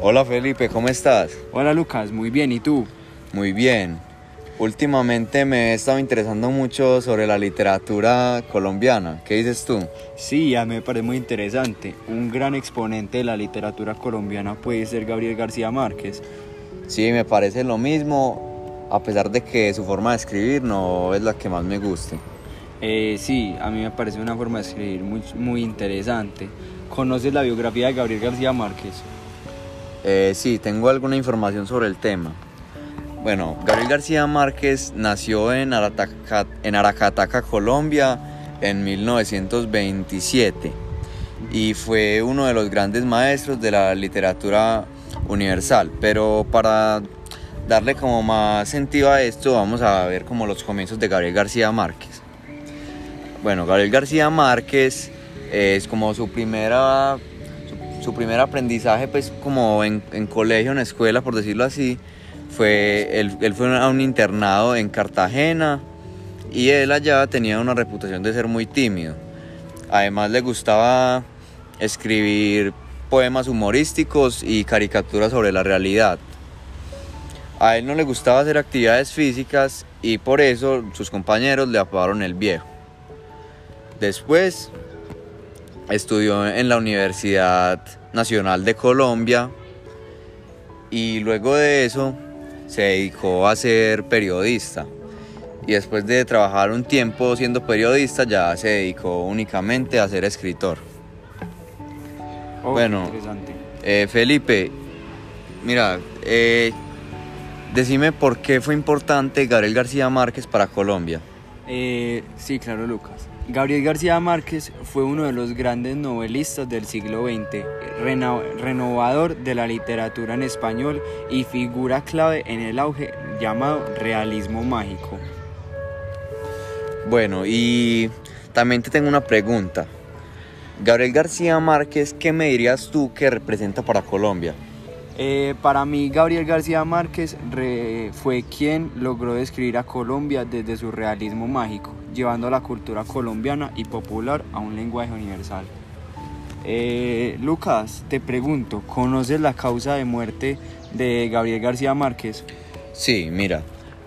Hola Felipe, ¿cómo estás? Hola Lucas, muy bien, ¿y tú? Muy bien. Últimamente me he estado interesando mucho sobre la literatura colombiana. ¿Qué dices tú? Sí, a mí me parece muy interesante. Un gran exponente de la literatura colombiana puede ser Gabriel García Márquez. Sí, me parece lo mismo, a pesar de que su forma de escribir no es la que más me guste. Eh, sí, a mí me parece una forma de escribir muy, muy interesante. ¿Conoces la biografía de Gabriel García Márquez? Eh, sí, tengo alguna información sobre el tema. Bueno, Gabriel García Márquez nació en, en Aracataca, Colombia, en 1927 y fue uno de los grandes maestros de la literatura universal. Pero para darle como más sentido a esto, vamos a ver como los comienzos de Gabriel García Márquez. Bueno, Gabriel García Márquez eh, es como su primera su, primer aprendizaje pues como en, en colegio, en escuela, por decirlo así, fue él, él fue a un internado en Cartagena y él allá tenía una reputación de ser muy tímido. Además le gustaba escribir poemas humorísticos y caricaturas sobre la realidad. A él no le gustaba hacer actividades físicas y por eso sus compañeros le apodaron el viejo. Después estudió en la Universidad Nacional de Colombia y luego de eso se dedicó a ser periodista. Y después de trabajar un tiempo siendo periodista ya se dedicó únicamente a ser escritor. Oh, Bueno. Eh, Felipe, mira, eh, decime por qué fue importante Gabriel García Márquez para Colombia. Eh, sí, claro, Lucas. Gabriel García Márquez fue uno de los grandes novelistas del siglo XX, renovador de la literatura en español y figura clave en el auge llamado realismo mágico. Bueno, y también te tengo una pregunta. Gabriel García Márquez, ¿qué me dirías tú que representa para Colombia? Eh, para mí, Gabriel García Márquez fue quien logró describir a Colombia desde su realismo mágico, llevando la cultura colombiana y popular a un lenguaje universal. Eh, Lucas, te pregunto, ¿conoces la causa de muerte de Gabriel García Márquez? Sí, mira,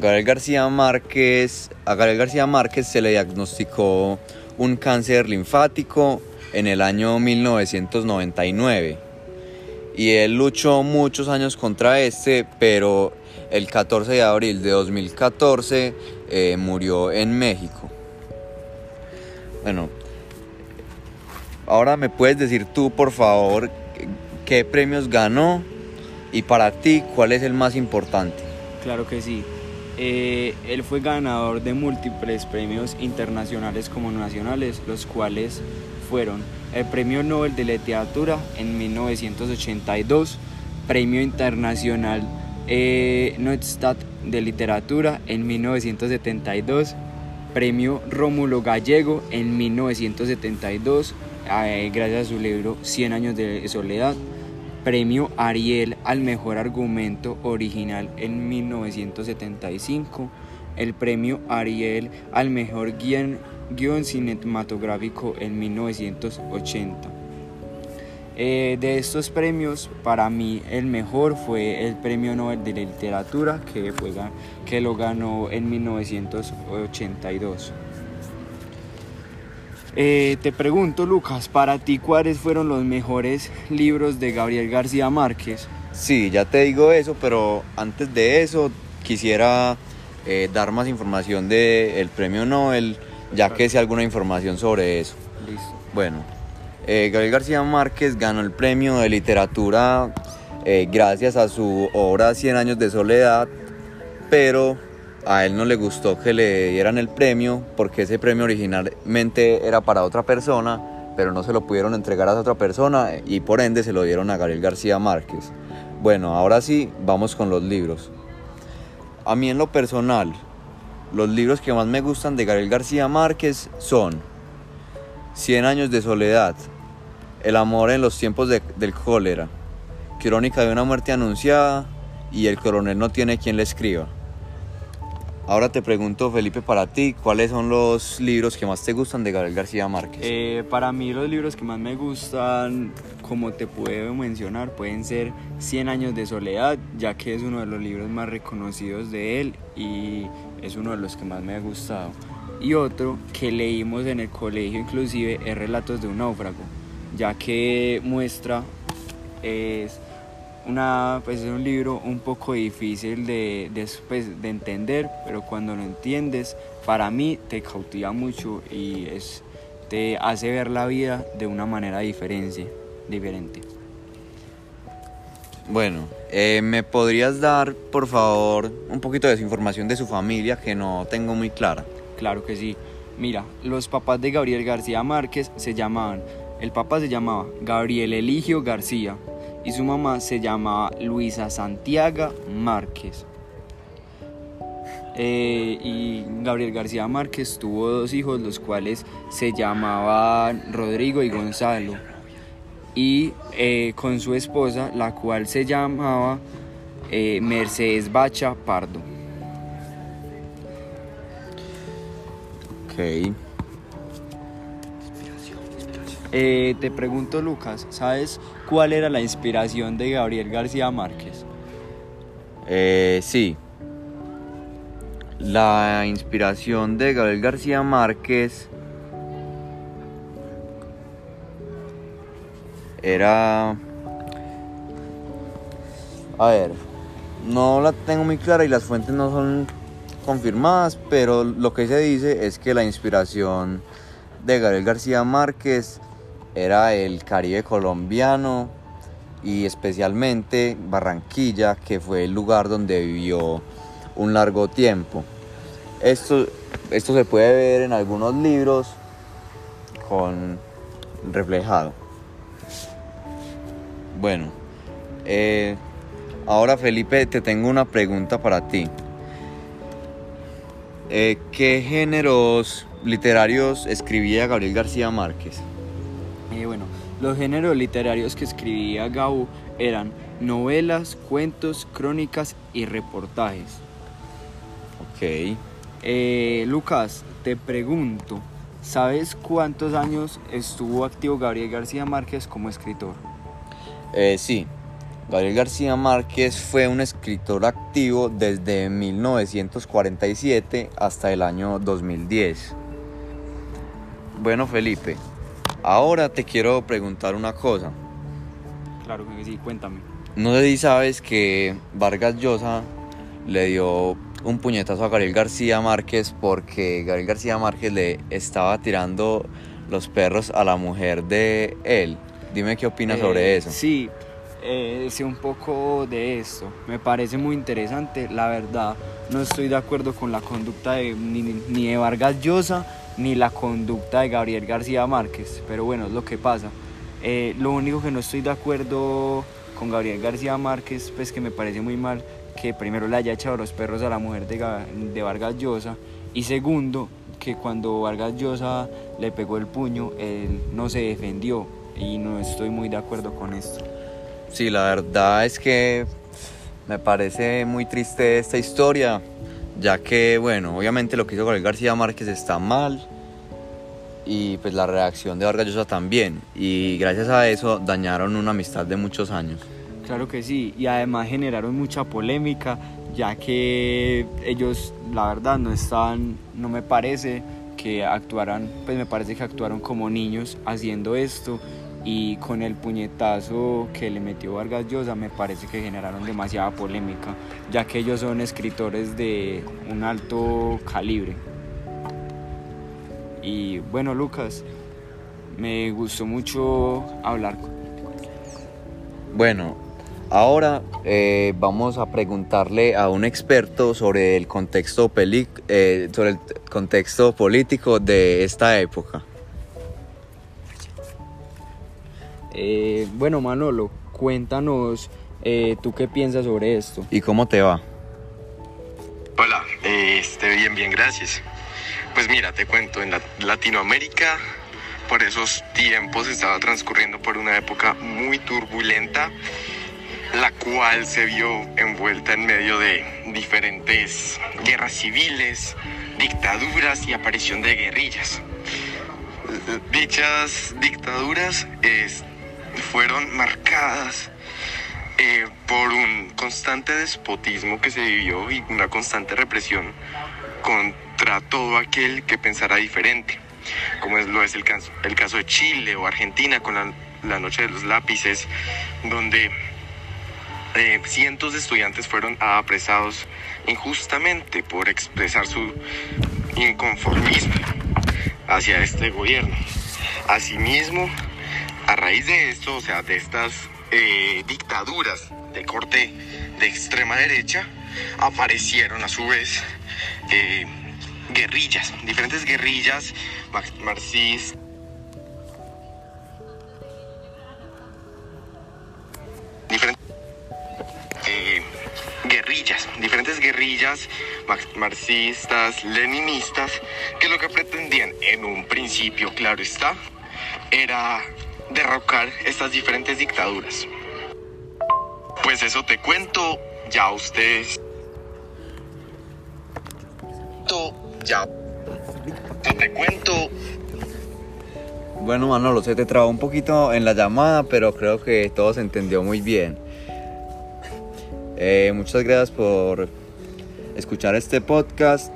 Gabriel García Márquez, a Gabriel García Márquez se le diagnosticó un cáncer linfático en el año 1999 y él luchó muchos años contra este, pero el 14 de abril de 2014 eh, murió en México. Bueno, ahora me puedes decir tú, por favor, qué premios ganó y para ti cuál es el más importante. Claro que sí. Eh, él fue ganador de múltiples premios internacionales como nacionales, los cuales fueron el Premio Nobel de Literatura en 1982, Premio Internacional eh, de Literatura en 1972, Premio Rómulo Gallego en 1972, eh, gracias a su libro 100 años de soledad, Premio Ariel al mejor argumento original en 1975, el Premio Ariel al mejor guion cinematográfico en 1980. Eh, de estos premios, para mí el mejor fue el Premio Nobel de Literatura que, fue, que lo ganó en 1982. Eh, te pregunto, Lucas, para ti, ¿cuáles fueron los mejores libros de Gabriel García Márquez? Sí, ya te digo eso, pero antes de eso quisiera eh, dar más información del premio Nobel, ya que sé alguna información sobre eso. Listo. Bueno, eh, Gabriel García Márquez ganó el premio de literatura eh, gracias a su obra 100 años de soledad, pero a él no le gustó que le dieran el premio porque ese premio originalmente era para otra persona, pero no se lo pudieron entregar a esa otra persona y por ende se lo dieron a Gabriel García Márquez. Bueno, ahora sí, vamos con los libros. A mí en lo personal, los libros que más me gustan de Gabriel García Márquez son 100 años de soledad, El amor en los tiempos de- del cólera, Crónica de una muerte anunciada y El coronel no tiene quien le escriba. Ahora te pregunto, Felipe, para ti, ¿cuáles son los libros que más te gustan de Gabriel García Márquez? Eh, para mí los libros que más me gustan, como te puedo mencionar, pueden ser Cien años de soledad, ya que es uno de los libros más reconocidos de él y es uno de los que más me ha gustado. Y otro que leímos en el colegio inclusive es Relatos de un náufrago, ya que muestra es una, pues es un libro un poco difícil de, de, pues, de, entender, pero cuando lo entiendes, para mí te cautiva mucho y es, te hace ver la vida de una manera diferente. diferente. Bueno, eh, ¿me podrías dar, por favor, un poquito de su información de su familia que no tengo muy clara? Claro que sí. Mira, los papás de Gabriel García Márquez se llamaban, el papá se llamaba Gabriel Eligio García, y su mamá se llamaba Luisa Santiago Márquez. Eh, y Gabriel García Márquez tuvo dos hijos, los cuales se llamaban Rodrigo y Gonzalo. Y eh, con su esposa, la cual se llamaba eh, Mercedes Bacha Pardo. Ok. Eh, te pregunto, Lucas, ¿sabes cuál era la inspiración de Gabriel García Márquez? Eh, sí. La inspiración de Gabriel García Márquez era... A ver, no la tengo muy clara y las fuentes no son confirmadas, pero lo que se dice es que la inspiración de Gabriel García Márquez era el Caribe colombiano y especialmente Barranquilla, que fue el lugar donde vivió un largo tiempo. Esto, esto se puede ver en algunos libros con reflejado. Bueno, eh, ahora Felipe, te tengo una pregunta para ti. Eh, ¿Qué géneros literarios escribía Gabriel García Márquez? Eh, bueno, los géneros literarios que escribía Gabo eran novelas, cuentos, crónicas y reportajes. Ok. Eh, Lucas, te pregunto, ¿sabes cuántos años estuvo activo Gabriel García Márquez como escritor? Eh, sí, Gabriel García Márquez fue un escritor activo desde 1947 hasta el año 2010. Bueno, Felipe, ahora te quiero preguntar una cosa. Claro que sí, cuéntame. No sé si sabes que Vargas Llosa le dio un puñetazo a Gabriel García Márquez porque Gabriel García Márquez le estaba tirando los perros a la mujer de él. Dime qué opinas Eh, sobre eso. Sí, eh, sé un poco de esto. Me parece muy interesante. La verdad, no estoy de acuerdo con la conducta de, ni, ni de Vargas Llosa ni la conducta de Gabriel García Márquez. Pero bueno, es lo que pasa. Eh, lo único que no estoy de acuerdo con Gabriel García Márquez, pues que me parece muy mal que primero le haya echado los perros a la mujer de, de Vargas Llosa y segundo que cuando Vargas Llosa le pegó el puño, él no se defendió y no estoy muy de acuerdo con esto. Sí, la verdad es que me parece muy triste esta historia, ya que, bueno, obviamente lo que hizo Gabriel García Márquez está mal y pues la reacción de Vargas Llosa también. Y gracias a eso dañaron una amistad de muchos años. Claro que sí, y además generaron mucha polémica, ya que ellos, la verdad, no estaban, no me parece que actuaran, pues me parece que actuaron como niños haciendo esto y con el puñetazo que le metió Vargas Llosa me parece que generaron demasiada polémica, ya que ellos son escritores de un alto calibre. Y bueno, Lucas, me gustó mucho hablar Bueno, ahora eh, vamos a preguntarle a un experto sobre el contexto, peli- eh, sobre el contexto político de esta época. Eh, bueno, Manolo, cuéntanos eh, tú qué piensas sobre esto. ¿Y cómo te va? Hola, eh, este, bien, bien, gracias. Pues mira, te cuento, en la- Latinoamérica por esos tiempos estaba transcurriendo por una época muy turbulenta, la cual se vio envuelta en medio de, diferentes guerras civiles, dictaduras y aparición de guerrillas. Dichas dictaduras fueron marcadas eh, por un constante despotismo que se vivió y una constante represión contra todo aquel que pensara diferente, como es, lo es el caso, el caso de Chile o Argentina con la, Noche de los Lápices, donde eh, cientos de estudiantes fueron apresados injustamente por expresar su inconformismo hacia este gobierno. Asimismo, a raíz de esto, o sea, de estas eh, dictaduras de corte de extrema derecha, aparecieron a su vez eh, guerrillas, diferentes guerrillas marxistas. Eh, diferentes guerrillas marxistas, leninistas, que lo que pretendían en un principio, claro está, era derrocar estas diferentes dictaduras. Pues eso te cuento, ya ustedes... Ya te cuento. Bueno, Manolo, se te trabó un poquito en la llamada, pero creo que todo se entendió muy bien. Eh, muchas gracias por escuchar este podcast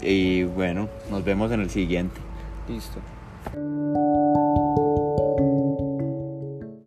y bueno, nos vemos en el siguiente. Listo.